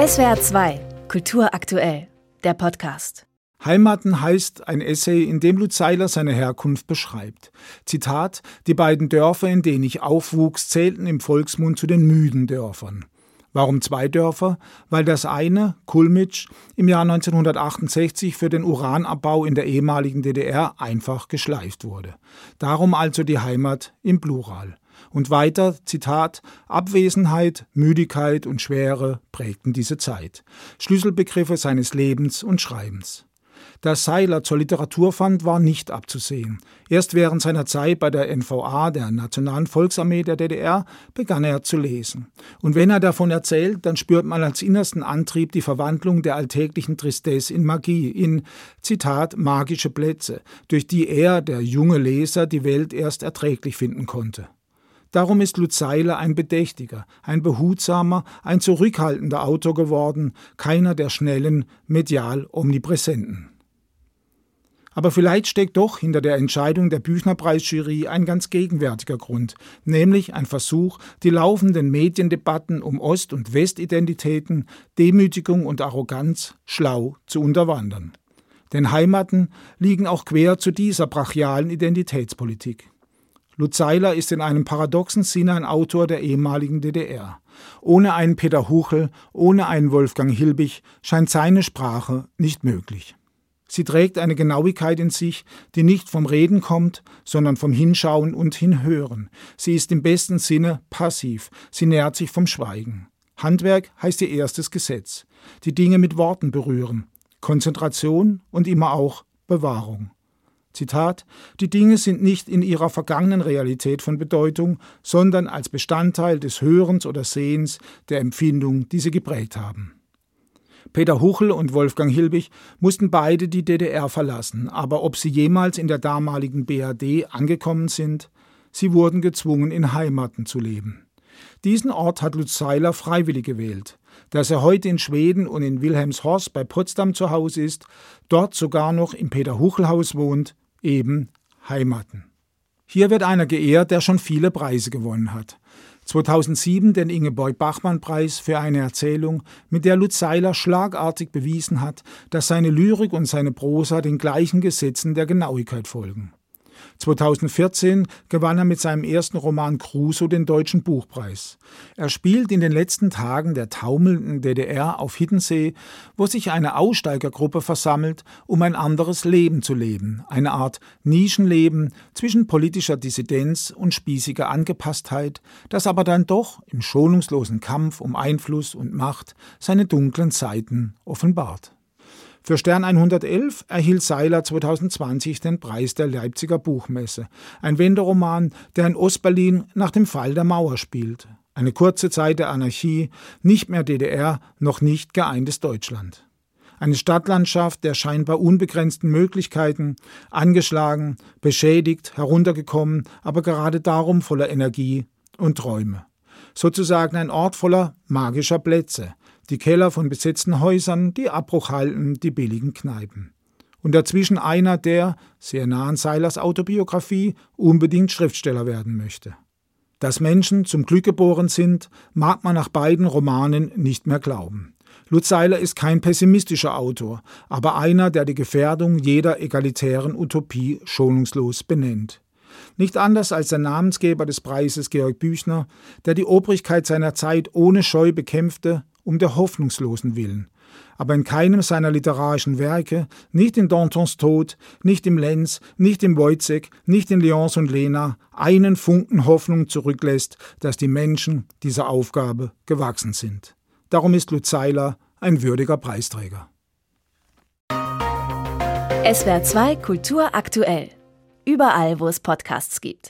SWR 2, Kultur aktuell, der Podcast. Heimaten heißt ein Essay, in dem Lutz Seiler seine Herkunft beschreibt. Zitat: Die beiden Dörfer, in denen ich aufwuchs, zählten im Volksmund zu den müden Dörfern. Warum zwei Dörfer? Weil das eine, Kulmitsch, im Jahr 1968 für den Uranabbau in der ehemaligen DDR einfach geschleift wurde. Darum also die Heimat im Plural. Und weiter, Zitat, Abwesenheit, Müdigkeit und Schwere prägten diese Zeit. Schlüsselbegriffe seines Lebens und Schreibens. Dass Seiler zur Literatur fand, war nicht abzusehen. Erst während seiner Zeit bei der NVA, der Nationalen Volksarmee der DDR, begann er zu lesen. Und wenn er davon erzählt, dann spürt man als innersten Antrieb die Verwandlung der alltäglichen Tristesse in Magie, in, Zitat, magische Plätze, durch die er, der junge Leser, die Welt erst erträglich finden konnte. Darum ist Lutz Seiler ein bedächtiger, ein behutsamer, ein zurückhaltender Autor geworden, keiner der schnellen, medial omnipräsenten. Aber vielleicht steckt doch hinter der Entscheidung der Büchnerpreisjury ein ganz gegenwärtiger Grund, nämlich ein Versuch, die laufenden Mediendebatten um Ost- und Westidentitäten, Demütigung und Arroganz schlau zu unterwandern. Denn Heimaten liegen auch quer zu dieser brachialen Identitätspolitik. Lutz Seiler ist in einem paradoxen Sinne ein Autor der ehemaligen DDR. Ohne einen Peter Huchel, ohne einen Wolfgang Hilbig scheint seine Sprache nicht möglich. Sie trägt eine Genauigkeit in sich, die nicht vom Reden kommt, sondern vom Hinschauen und Hinhören. Sie ist im besten Sinne passiv, sie nährt sich vom Schweigen. Handwerk heißt ihr erstes Gesetz. Die Dinge mit Worten berühren. Konzentration und immer auch Bewahrung. Zitat Die Dinge sind nicht in ihrer vergangenen Realität von Bedeutung, sondern als Bestandteil des Hörens oder Sehens der Empfindung, die sie geprägt haben. Peter Huchel und Wolfgang Hilbig mussten beide die DDR verlassen, aber ob sie jemals in der damaligen BRD angekommen sind, sie wurden gezwungen, in Heimaten zu leben. Diesen Ort hat Lutz Seiler freiwillig gewählt. Dass er heute in Schweden und in Wilhelmshorst bei Potsdam zu Hause ist, dort sogar noch im Peter Huchel Haus wohnt, eben Heimaten. Hier wird einer geehrt, der schon viele Preise gewonnen hat. 2007 den Ingeborg-Bachmann-Preis für eine Erzählung, mit der Lutz Seiler schlagartig bewiesen hat, dass seine Lyrik und seine Prosa den gleichen Gesetzen der Genauigkeit folgen. 2014 gewann er mit seinem ersten Roman Crusoe den Deutschen Buchpreis. Er spielt in den letzten Tagen der taumelnden DDR auf Hiddensee, wo sich eine Aussteigergruppe versammelt, um ein anderes Leben zu leben, eine Art Nischenleben zwischen politischer Dissidenz und spießiger Angepasstheit, das aber dann doch im schonungslosen Kampf um Einfluss und Macht seine dunklen Seiten offenbart. Für Stern 111 erhielt Seiler 2020 den Preis der Leipziger Buchmesse, ein Wenderoman, der in Ostberlin nach dem Fall der Mauer spielt. Eine kurze Zeit der Anarchie, nicht mehr DDR, noch nicht geeintes Deutschland. Eine Stadtlandschaft der scheinbar unbegrenzten Möglichkeiten, angeschlagen, beschädigt, heruntergekommen, aber gerade darum voller Energie und Träume. Sozusagen ein Ort voller magischer Plätze, die Keller von besetzten Häusern, die Abbruchhalten, die billigen Kneipen. Und dazwischen einer, der, sehr nah an Seilers Autobiografie, unbedingt Schriftsteller werden möchte. Dass Menschen zum Glück geboren sind, mag man nach beiden Romanen nicht mehr glauben. Lutz Seiler ist kein pessimistischer Autor, aber einer, der die Gefährdung jeder egalitären Utopie schonungslos benennt. Nicht anders als der Namensgeber des Preises Georg Büchner, der die Obrigkeit seiner Zeit ohne Scheu bekämpfte um der hoffnungslosen willen. Aber in keinem seiner literarischen Werke, nicht in Dantons Tod, nicht im Lenz, nicht im Wojciech, nicht in Leons und Lena, einen Funken Hoffnung zurücklässt, dass die Menschen dieser Aufgabe gewachsen sind. Darum ist Lutz Seiler ein würdiger Preisträger. SWR 2 Kultur aktuell. Überall, wo es Podcasts gibt.